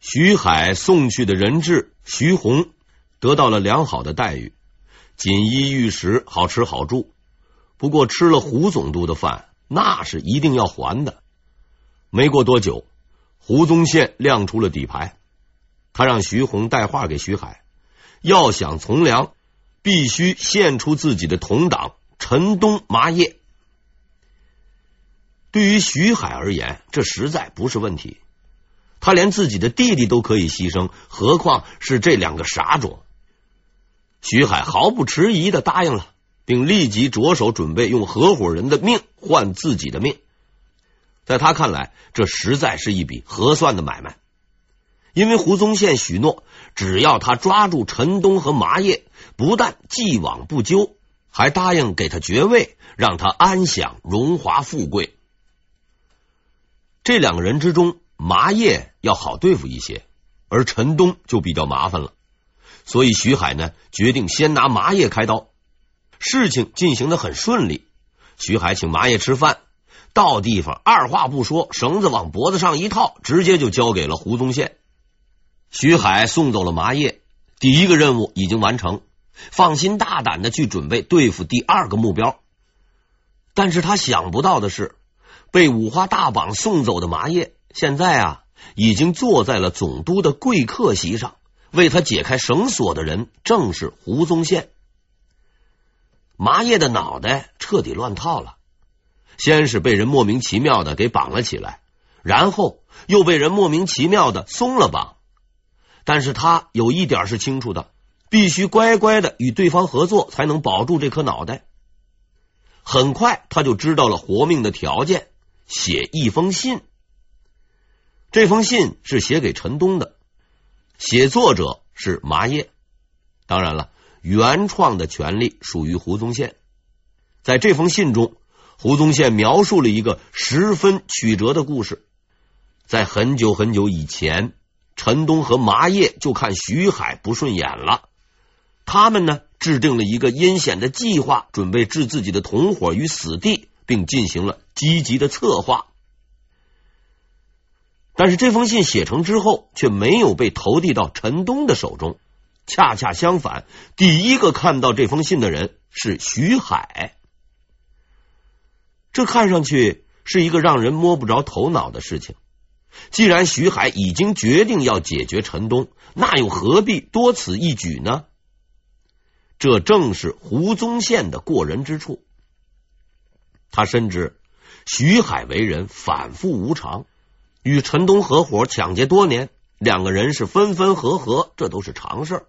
徐海送去的人质徐弘得到了良好的待遇，锦衣玉食，好吃好住。不过吃了胡总督的饭，那是一定要还的。没过多久，胡宗宪亮出了底牌，他让徐弘带话给徐海，要想从良，必须献出自己的同党陈东麻叶。对于徐海而言，这实在不是问题。他连自己的弟弟都可以牺牲，何况是这两个傻种？徐海毫不迟疑的答应了，并立即着手准备用合伙人的命换自己的命。在他看来，这实在是一笔合算的买卖，因为胡宗宪许诺，只要他抓住陈东和麻叶，不但既往不咎，还答应给他爵位，让他安享荣华富贵。这两个人之中，麻叶要好对付一些，而陈东就比较麻烦了。所以徐海呢，决定先拿麻叶开刀。事情进行的很顺利，徐海请麻叶吃饭，到地方二话不说，绳子往脖子上一套，直接就交给了胡宗宪。徐海送走了麻叶，第一个任务已经完成，放心大胆的去准备对付第二个目标。但是他想不到的是，被五花大绑送走的麻叶。现在啊，已经坐在了总督的贵客席上，为他解开绳索的人正是胡宗宪。麻叶的脑袋彻底乱套了，先是被人莫名其妙的给绑了起来，然后又被人莫名其妙的松了绑。但是他有一点是清楚的，必须乖乖的与对方合作，才能保住这颗脑袋。很快他就知道了活命的条件：写一封信。这封信是写给陈东的，写作者是麻叶。当然了，原创的权利属于胡宗宪。在这封信中，胡宗宪描述了一个十分曲折的故事。在很久很久以前，陈东和麻叶就看徐海不顺眼了，他们呢制定了一个阴险的计划，准备置自己的同伙于死地，并进行了积极的策划。但是这封信写成之后，却没有被投递到陈东的手中。恰恰相反，第一个看到这封信的人是徐海。这看上去是一个让人摸不着头脑的事情。既然徐海已经决定要解决陈东，那又何必多此一举呢？这正是胡宗宪的过人之处。他深知徐海为人反复无常。与陈东合伙抢劫多年，两个人是分分合合，这都是常事。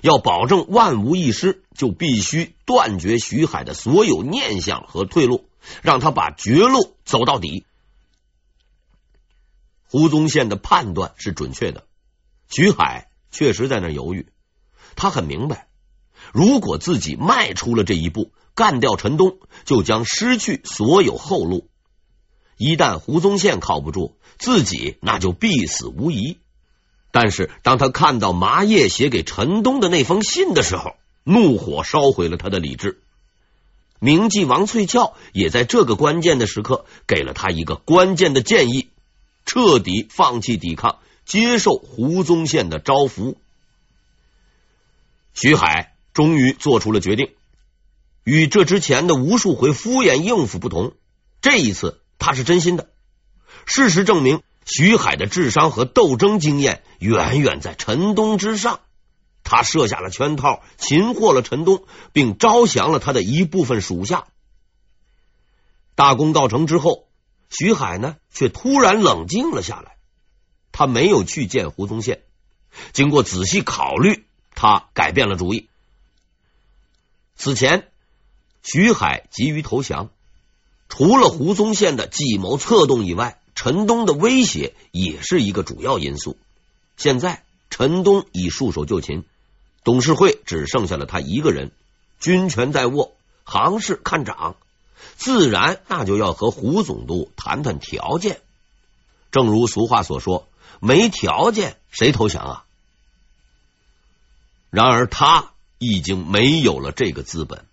要保证万无一失，就必须断绝徐海的所有念想和退路，让他把绝路走到底。胡宗宪的判断是准确的，徐海确实在那犹豫。他很明白，如果自己迈出了这一步，干掉陈东，就将失去所有后路。一旦胡宗宪靠不住，自己那就必死无疑。但是当他看到麻叶写给陈东的那封信的时候，怒火烧毁了他的理智。铭记王翠翘也在这个关键的时刻给了他一个关键的建议：彻底放弃抵抗，接受胡宗宪的招抚。徐海终于做出了决定。与这之前的无数回敷衍应付不同，这一次。他是真心的。事实证明，徐海的智商和斗争经验远远在陈东之上。他设下了圈套，擒获了陈东，并招降了他的一部分属下。大功告成之后，徐海呢却突然冷静了下来。他没有去见胡宗宪。经过仔细考虑，他改变了主意。此前，徐海急于投降。除了胡宗宪的计谋策动以外，陈东的威胁也是一个主要因素。现在陈东已束手就擒，董事会只剩下了他一个人，军权在握，行事看涨，自然那就要和胡总督谈谈条件。正如俗话所说：“没条件谁投降啊？”然而他已经没有了这个资本。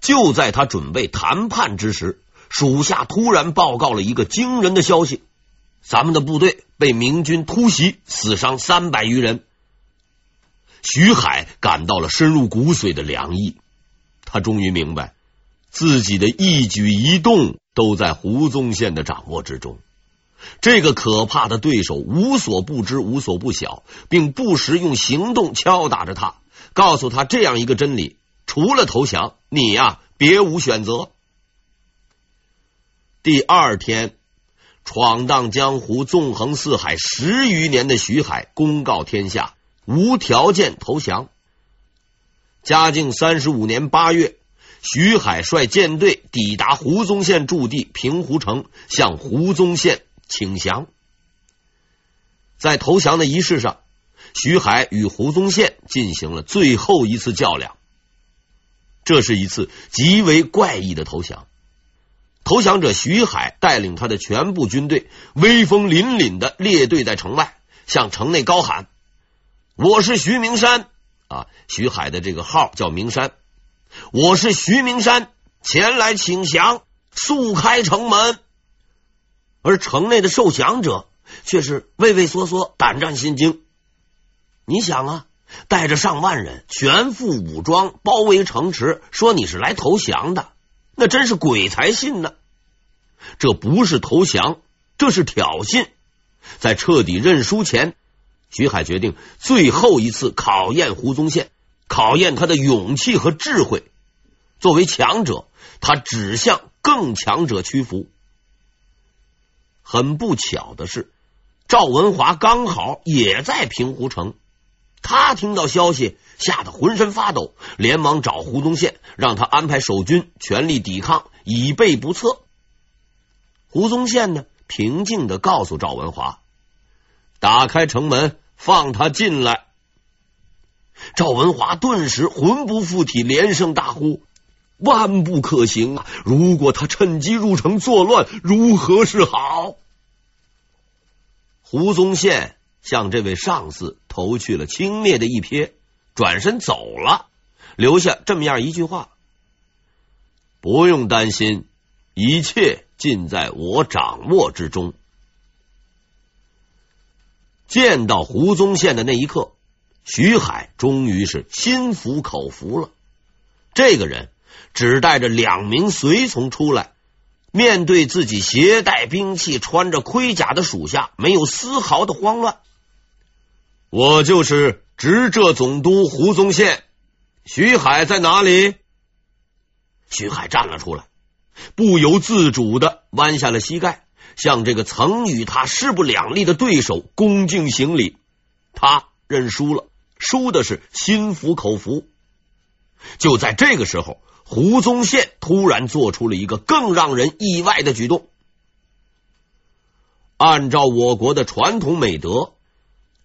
就在他准备谈判之时，属下突然报告了一个惊人的消息：咱们的部队被明军突袭，死伤三百余人。徐海感到了深入骨髓的凉意，他终于明白自己的一举一动都在胡宗宪的掌握之中。这个可怕的对手无所不知，无所不晓，并不时用行动敲打着他，告诉他这样一个真理：除了投降，你呀，别无选择。第二天，闯荡江湖、纵横四海十余年的徐海公告天下，无条件投降。嘉靖三十五年八月，徐海率舰队抵达胡宗宪驻地平湖城，向胡宗宪请降。在投降的仪式上，徐海与胡宗宪进行了最后一次较量。这是一次极为怪异的投降。投降者徐海带领他的全部军队，威风凛凛的列队在城外，向城内高喊：“我是徐明山啊！”徐海的这个号叫明山，我是徐明山，前来请降，速开城门。而城内的受降者却是畏畏缩缩，胆战心惊。你想啊，带着上万人，全副武装，包围城池，说你是来投降的。那真是鬼才信呢！这不是投降，这是挑衅。在彻底认输前，徐海决定最后一次考验胡宗宪，考验他的勇气和智慧。作为强者，他只向更强者屈服。很不巧的是，赵文华刚好也在平湖城。他听到消息，吓得浑身发抖，连忙找胡宗宪，让他安排守军全力抵抗，以备不测。胡宗宪呢，平静的告诉赵文华：“打开城门，放他进来。”赵文华顿时魂不附体，连声大呼：“万不可行啊！如果他趁机入城作乱，如何是好？”胡宗宪。向这位上司投去了轻蔑的一瞥，转身走了，留下这么样一句话：“不用担心，一切尽在我掌握之中。”见到胡宗宪的那一刻，徐海终于是心服口服了。这个人只带着两名随从出来，面对自己携带兵器、穿着盔甲的属下，没有丝毫的慌乱。我就是直浙总督胡宗宪，徐海在哪里？徐海站了出来，不由自主的弯下了膝盖，向这个曾与他势不两立的对手恭敬行礼。他认输了，输的是心服口服。就在这个时候，胡宗宪突然做出了一个更让人意外的举动。按照我国的传统美德。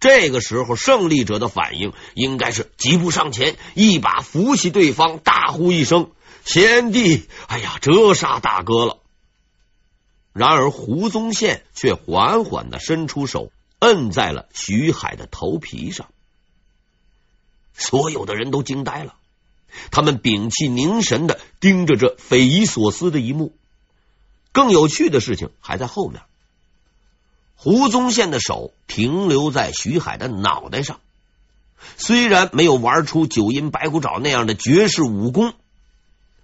这个时候，胜利者的反应应该是疾步上前，一把扶起对方，大呼一声：“贤弟！”哎呀，折煞大哥了。然而，胡宗宪却缓缓的伸出手，摁在了徐海的头皮上。所有的人都惊呆了，他们屏气凝神的盯着这匪夷所思的一幕。更有趣的事情还在后面。胡宗宪的手停留在徐海的脑袋上，虽然没有玩出九阴白骨爪那样的绝世武功，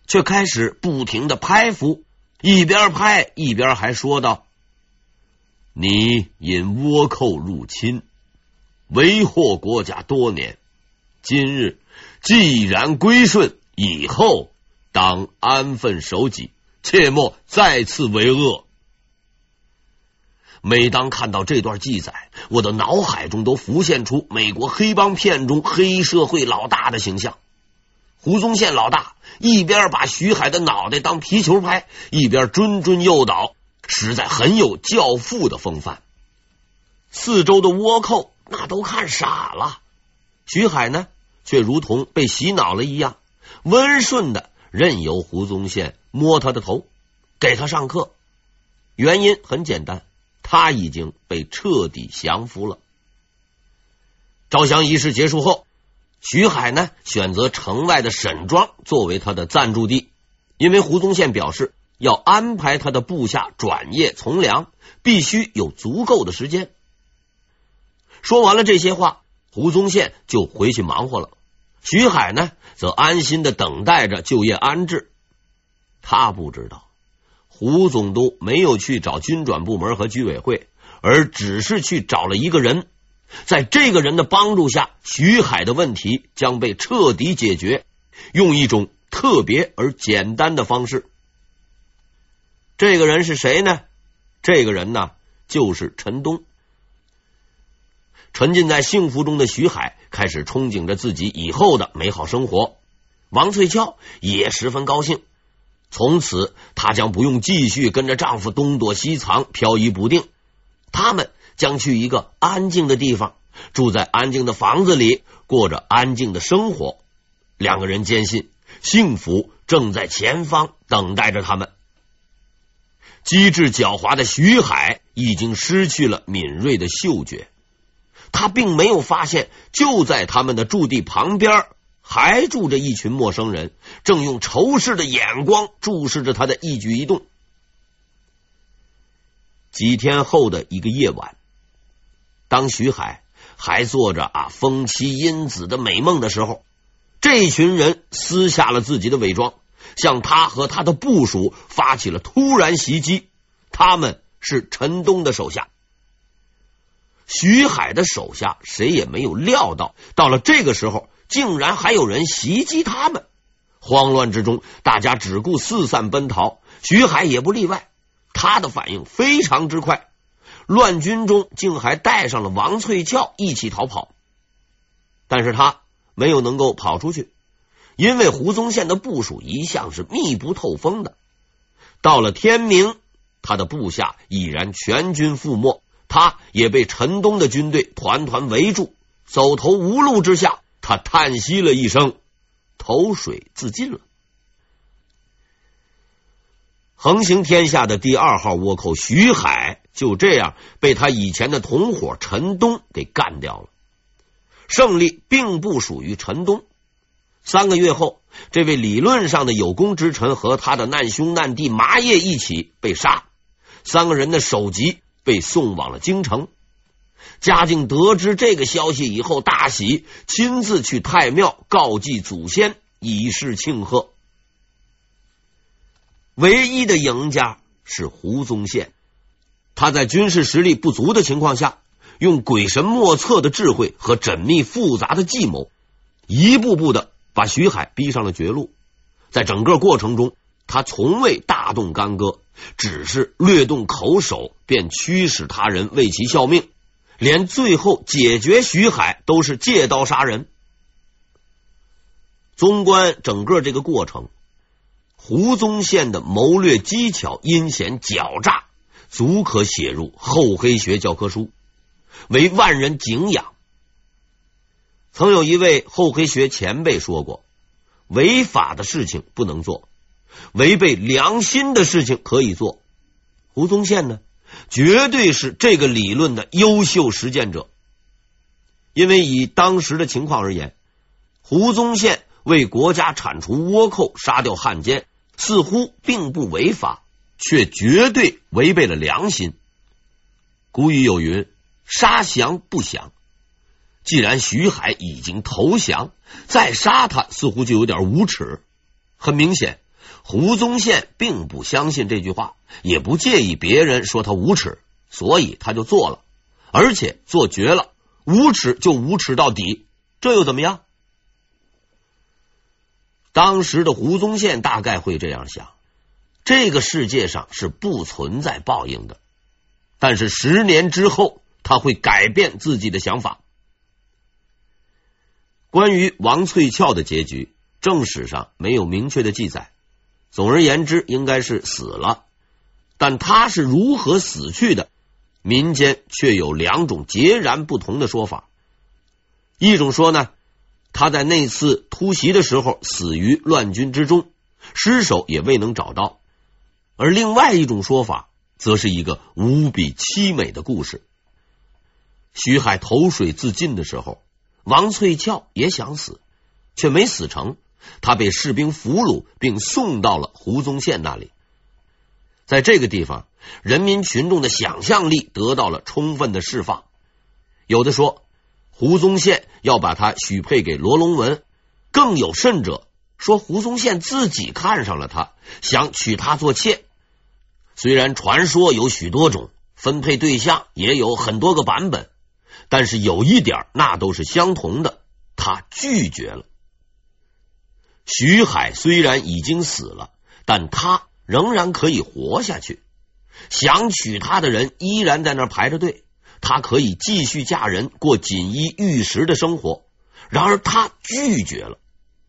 却开始不停的拍拂，一边拍一边还说道：“你引倭寇入侵，为祸国家多年，今日既然归顺，以后当安分守己，切莫再次为恶。”每当看到这段记载，我的脑海中都浮现出美国黑帮片中黑社会老大的形象。胡宗宪老大一边把徐海的脑袋当皮球拍，一边谆谆诱导，实在很有教父的风范。四周的倭寇那都看傻了，徐海呢，却如同被洗脑了一样，温顺的任由胡宗宪摸他的头，给他上课。原因很简单。他已经被彻底降服了。招降仪式结束后，徐海呢选择城外的沈庄作为他的暂住地，因为胡宗宪表示要安排他的部下转业从良，必须有足够的时间。说完了这些话，胡宗宪就回去忙活了。徐海呢，则安心的等待着就业安置。他不知道，胡总督没有去找军转部门和居委会，而只是去找了一个人。在这个人的帮助下，徐海的问题将被彻底解决，用一种特别而简单的方式。这个人是谁呢？这个人呢，就是陈东。沉浸在幸福中的徐海开始憧憬着自己以后的美好生活。王翠翘也十分高兴，从此她将不用继续跟着丈夫东躲西藏、飘移不定。他们将去一个安静的地方，住在安静的房子里，过着安静的生活。两个人坚信，幸福正在前方等待着他们。机智狡猾的徐海已经失去了敏锐的嗅觉。他并没有发现，就在他们的驻地旁边，还住着一群陌生人，正用仇视的眼光注视着他的一举一动。几天后的一个夜晚，当徐海还做着啊风妻荫子的美梦的时候，这群人撕下了自己的伪装，向他和他的部属发起了突然袭击。他们是陈东的手下。徐海的手下谁也没有料到，到了这个时候，竟然还有人袭击他们。慌乱之中，大家只顾四散奔逃，徐海也不例外。他的反应非常之快，乱军中竟还带上了王翠翘一起逃跑。但是他没有能够跑出去，因为胡宗宪的部署一向是密不透风的。到了天明，他的部下已然全军覆没。他也被陈东的军队团团围住，走投无路之下，他叹息了一声，投水自尽了。横行天下的第二号倭寇徐海就这样被他以前的同伙陈东给干掉了。胜利并不属于陈东。三个月后，这位理论上的有功之臣和他的难兄难弟麻叶一起被杀，三个人的首级。被送往了京城。嘉靖得知这个消息以后大喜，亲自去太庙告祭祖先，以示庆贺。唯一的赢家是胡宗宪，他在军事实力不足的情况下，用鬼神莫测的智慧和缜密复杂的计谋，一步步的把徐海逼上了绝路。在整个过程中，他从未大动干戈。只是略动口手，便驱使他人为其效命，连最后解决徐海都是借刀杀人。纵观整个这个过程，胡宗宪的谋略机巧、阴险狡诈，足可写入厚黑学教科书，为万人敬仰。曾有一位厚黑学前辈说过：“违法的事情不能做。”违背良心的事情可以做，胡宗宪呢，绝对是这个理论的优秀实践者。因为以当时的情况而言，胡宗宪为国家铲除倭寇、杀掉汉奸，似乎并不违法，却绝对违背了良心。古语有云：“杀降不降。”既然徐海已经投降，再杀他似乎就有点无耻。很明显。胡宗宪并不相信这句话，也不介意别人说他无耻，所以他就做了，而且做绝了。无耻就无耻到底，这又怎么样？当时的胡宗宪大概会这样想：这个世界上是不存在报应的。但是十年之后，他会改变自己的想法。关于王翠翘的结局，正史上没有明确的记载。总而言之，应该是死了，但他是如何死去的，民间却有两种截然不同的说法。一种说呢，他在那次突袭的时候死于乱军之中，尸首也未能找到；而另外一种说法，则是一个无比凄美的故事。徐海投水自尽的时候，王翠翘也想死，却没死成。他被士兵俘虏，并送到了胡宗宪那里。在这个地方，人民群众的想象力得到了充分的释放。有的说胡宗宪要把他许配给罗龙文，更有甚者说胡宗宪自己看上了他，想娶她做妾。虽然传说有许多种，分配对象也有很多个版本，但是有一点那都是相同的，他拒绝了。徐海虽然已经死了，但他仍然可以活下去。想娶她的人依然在那排着队，她可以继续嫁人，过锦衣玉食的生活。然而他拒绝了，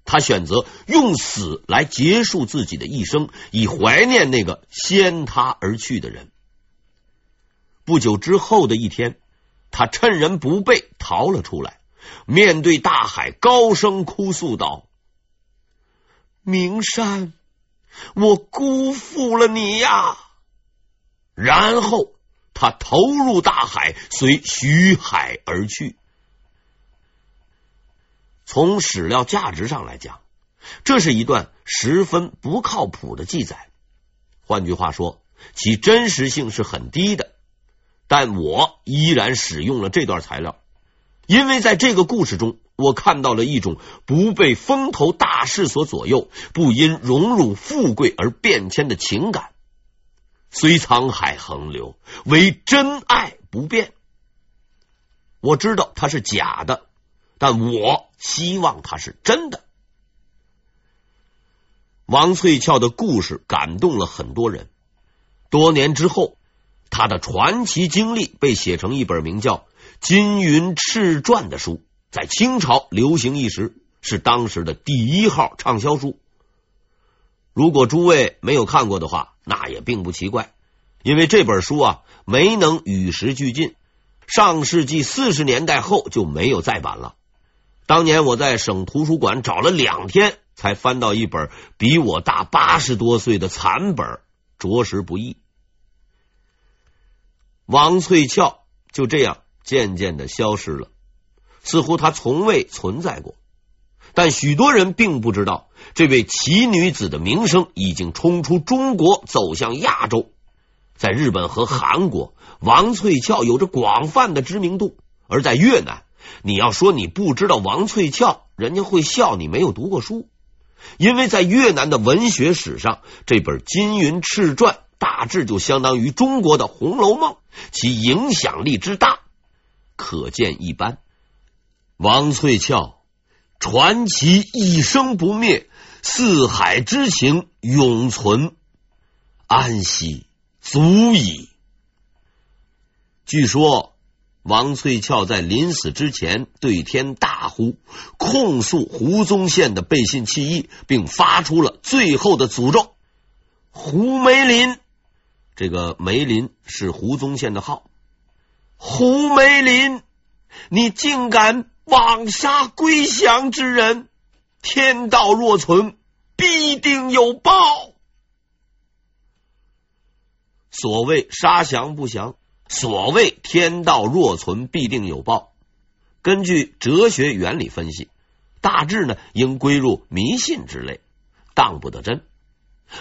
他选择用死来结束自己的一生，以怀念那个先他而去的人。不久之后的一天，他趁人不备逃了出来，面对大海高声哭诉道。名山，我辜负了你呀！然后他投入大海，随徐海而去。从史料价值上来讲，这是一段十分不靠谱的记载。换句话说，其真实性是很低的。但我依然使用了这段材料，因为在这个故事中。我看到了一种不被风头大势所左右，不因荣辱富贵而变迁的情感。虽沧海横流，唯真爱不变。我知道它是假的，但我希望它是真的。王翠翘的故事感动了很多人。多年之后，他的传奇经历被写成一本名叫《金云赤传》的书。在清朝流行一时，是当时的第一号畅销书。如果诸位没有看过的话，那也并不奇怪，因为这本书啊没能与时俱进，上世纪四十年代后就没有再版了。当年我在省图书馆找了两天，才翻到一本比我大八十多岁的残本，着实不易。王翠翘就这样渐渐的消失了。似乎她从未存在过，但许多人并不知道，这位奇女子的名声已经冲出中国，走向亚洲。在日本和韩国，王翠翘有着广泛的知名度；而在越南，你要说你不知道王翠翘，人家会笑你没有读过书。因为在越南的文学史上，这本《金云赤传》大致就相当于中国的《红楼梦》，其影响力之大，可见一斑。王翠翘传奇一生不灭，四海之情永存，安息足矣。据说王翠翘在临死之前对天大呼，控诉胡宗宪的背信弃义，并发出了最后的诅咒：“胡梅林，这个梅林是胡宗宪的号，胡梅林，你竟敢！”枉杀归降之人，天道若存，必定有报。所谓杀降不降，所谓天道若存，必定有报。根据哲学原理分析，大致呢应归入迷信之类，当不得真。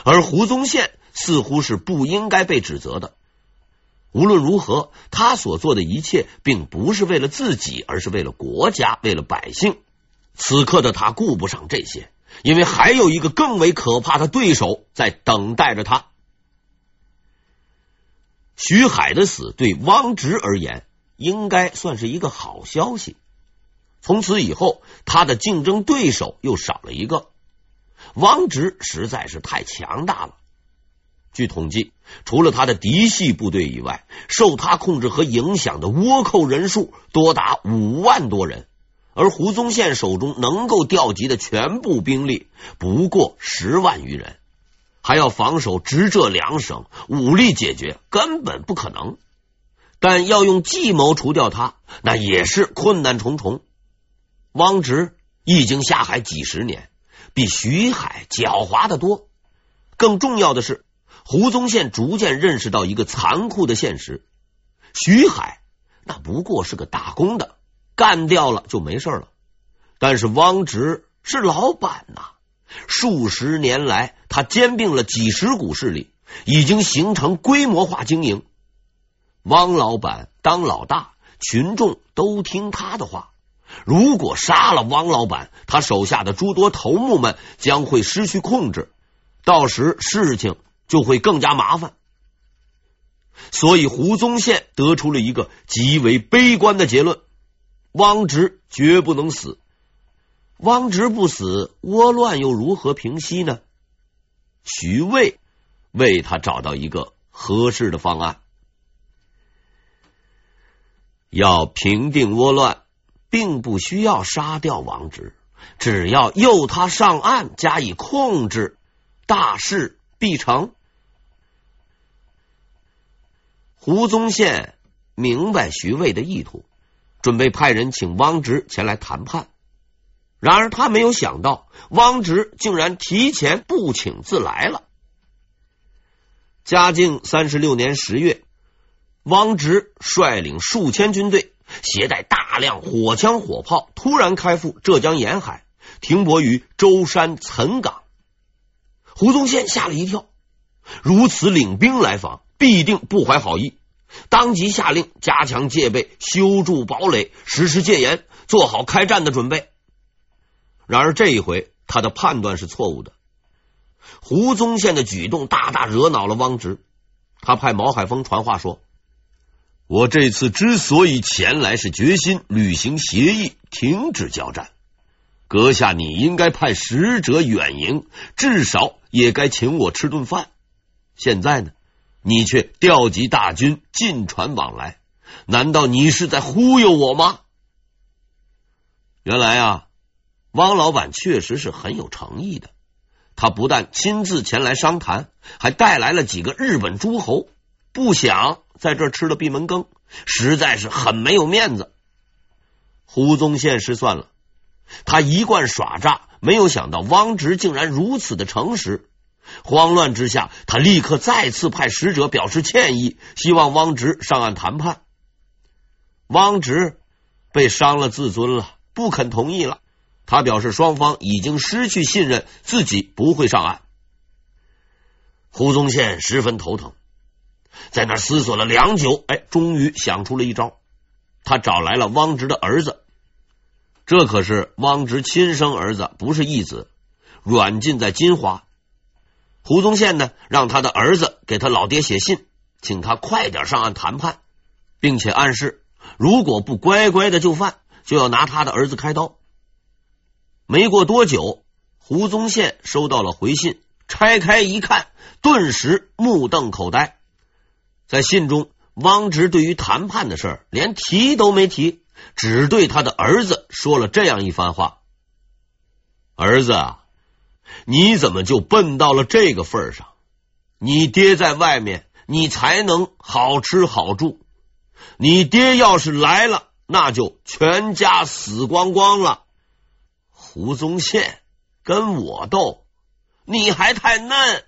而胡宗宪似乎是不应该被指责的。无论如何，他所做的一切并不是为了自己，而是为了国家，为了百姓。此刻的他顾不上这些，因为还有一个更为可怕的对手在等待着他。徐海的死对汪直而言，应该算是一个好消息。从此以后，他的竞争对手又少了一个。汪直实在是太强大了。据统计，除了他的嫡系部队以外，受他控制和影响的倭寇人数多达五万多人，而胡宗宪手中能够调集的全部兵力不过十万余人，还要防守直浙两省，武力解决根本不可能。但要用计谋除掉他，那也是困难重重。汪直已经下海几十年，比徐海狡猾的多。更重要的是。胡宗宪逐渐认识到一个残酷的现实：徐海那不过是个打工的，干掉了就没事了。但是汪直是老板呐，数十年来他兼并了几十股势力，已经形成规模化经营。汪老板当老大，群众都听他的话。如果杀了汪老板，他手下的诸多头目们将会失去控制，到时事情就会更加麻烦。所以胡宗宪得出了一个极为悲观的结论：汪直绝不能死。汪直不死，倭乱又如何平息呢？徐渭为他找到一个合适的方案。要平定倭乱，并不需要杀掉王直，只要诱他上岸加以控制，大事必成。胡宗宪明白徐渭的意图，准备派人请汪直前来谈判。然而他没有想到，汪直竟然提前不请自来了。嘉靖三十六年十月，汪直率领数千军队，携带大量火枪火炮，突然开赴浙江沿海，停泊于舟山岑港。胡宗宪吓了一跳，如此领兵来访，必定不怀好意，当即下令加强戒备，修筑堡垒，实施戒严，做好开战的准备。然而这一回，他的判断是错误的。胡宗宪的举动大大惹恼了汪直，他派毛海峰传话说：“我这次之所以前来，是决心履行协议，停止交战。阁下，你应该派使者远迎，至少也该请我吃顿饭。现在呢，你却调集大军，进船往来，难道你是在忽悠我吗？”原来啊。汪老板确实是很有诚意的，他不但亲自前来商谈，还带来了几个日本诸侯，不想在这吃了闭门羹，实在是很没有面子。胡宗宪失算了，他一贯耍诈，没有想到汪直竟然如此的诚实。慌乱之下，他立刻再次派使者表示歉意，希望汪直上岸谈判。汪直被伤了自尊了，不肯同意了。他表示，双方已经失去信任，自己不会上岸。胡宗宪十分头疼，在那思索了良久，哎，终于想出了一招。他找来了汪直的儿子，这可是汪直亲生儿子，不是义子，软禁在金华。胡宗宪呢，让他的儿子给他老爹写信，请他快点上岸谈判，并且暗示，如果不乖乖的就范，就要拿他的儿子开刀。没过多久，胡宗宪收到了回信，拆开一看，顿时目瞪口呆。在信中，汪直对于谈判的事连提都没提，只对他的儿子说了这样一番话：“儿子啊，你怎么就笨到了这个份上？你爹在外面，你才能好吃好住。你爹要是来了，那就全家死光光了。”胡宗宪跟我斗，你还太嫩。